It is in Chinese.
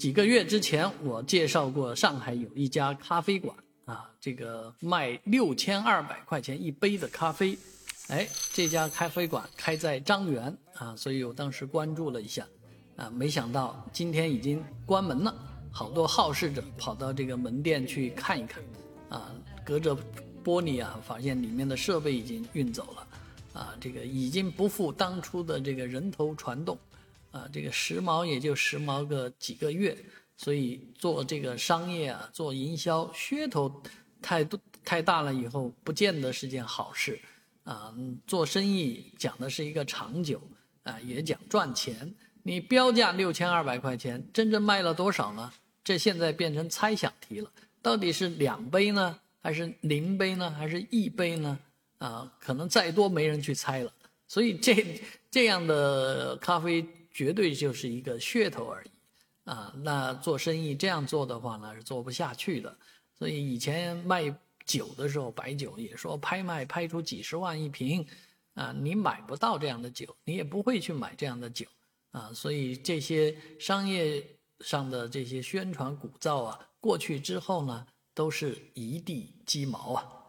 几个月之前我介绍过，上海有一家咖啡馆啊，这个卖六千二百块钱一杯的咖啡，哎，这家咖啡馆开在张园啊，所以我当时关注了一下，啊，没想到今天已经关门了，好多好事者跑到这个门店去看一看，啊，隔着玻璃啊，发现里面的设备已经运走了。啊，这个已经不复当初的这个人头传动，啊，这个时髦也就时髦个几个月，所以做这个商业啊，做营销噱头太多太大了以后，不见得是件好事，啊，做生意讲的是一个长久，啊，也讲赚钱。你标价六千二百块钱，真正卖了多少呢？这现在变成猜想题了，到底是两杯呢，还是零杯呢，还是一杯呢？啊，可能再多没人去猜了，所以这这样的咖啡绝对就是一个噱头而已，啊，那做生意这样做的话呢是做不下去的。所以以前卖酒的时候，白酒也说拍卖拍出几十万一瓶，啊，你买不到这样的酒，你也不会去买这样的酒，啊，所以这些商业上的这些宣传鼓噪啊，过去之后呢，都是一地鸡毛啊。